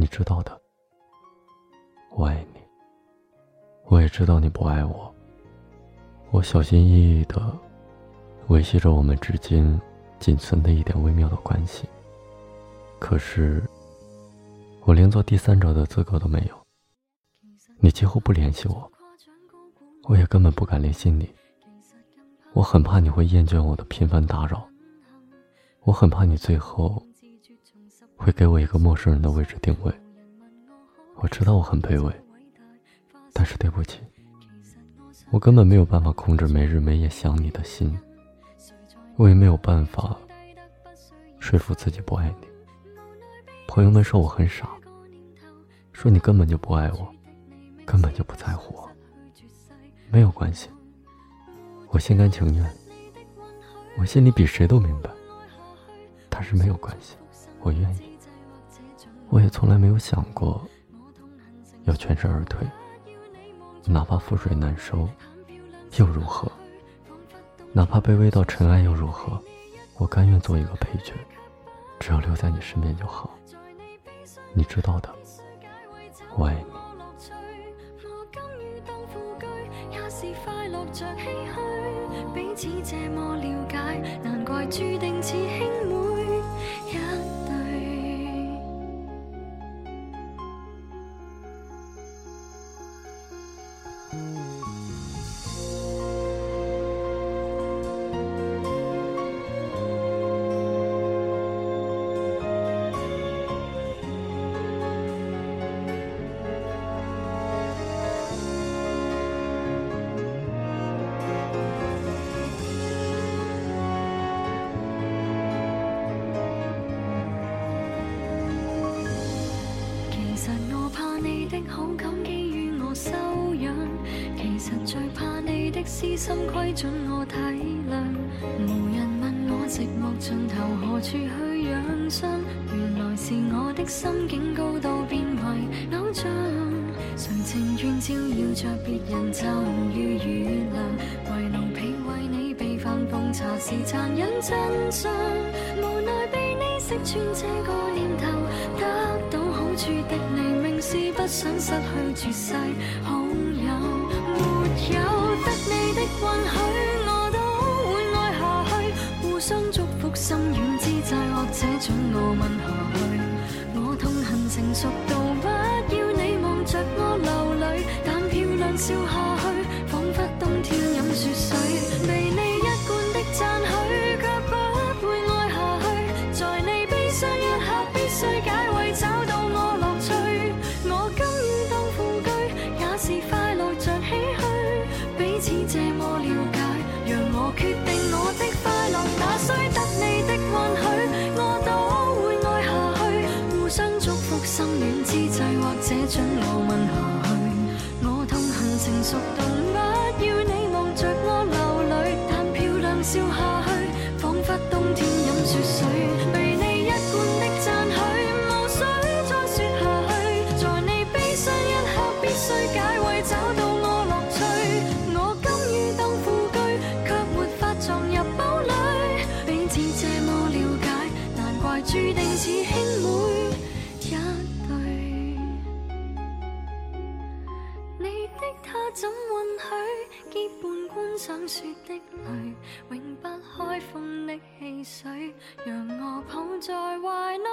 你知道的，我爱你。我也知道你不爱我。我小心翼翼的维系着我们之间仅存的一点微妙的关系。可是，我连做第三者的资格都没有。你几乎不联系我，我也根本不敢联系你。我很怕你会厌倦我的频繁打扰，我很怕你最后。会给我一个陌生人的位置定位。我知道我很卑微，但是对不起，我根本没有办法控制没日没夜想你的心，我也没有办法说服自己不爱你。朋友们说我很傻，说你根本就不爱我，根本就不在乎我。没有关系，我心甘情愿。我心里比谁都明白，但是没有关系，我愿意。我也从来没有想过要全身而退，哪怕覆水难收，又如何？哪怕卑微到尘埃又如何？我甘愿做一个配角，只要留在你身边就好。你知道的，我爱你。的好感基于我修養，其實最怕你的私心規準我體諒。無人問我寂寞盡頭何處去養傷，原來是我的心境高度變為偶像。谁情願照耀着別人就如月亮，為奴婢為你備飯奉茶是殘忍真相，無奈被你識穿這個念頭。想失去绝世好友，没有得你的允许，我都会爱下去。互相祝福，心软之债，或者准我问下去。我痛恨成熟到不要你望着我流泪，但漂亮笑下去，仿佛冬天饮雪水。被你一贯的赞许，却不会爱下去。在你悲伤一刻，必须。解。决定我的快乐，那需得你的允许，我都会爱下去。互相祝福，心软之际，或者准我问下去。我痛恨成熟到不要你望着我流泪，但漂亮笑下去，仿佛冬天饮雪水。被你一贯的赞许，无需再说下去，在你悲伤一刻，必须解慰。怎允许结伴观赏雪的泪，永不开封的汽水，让我抱在怀内。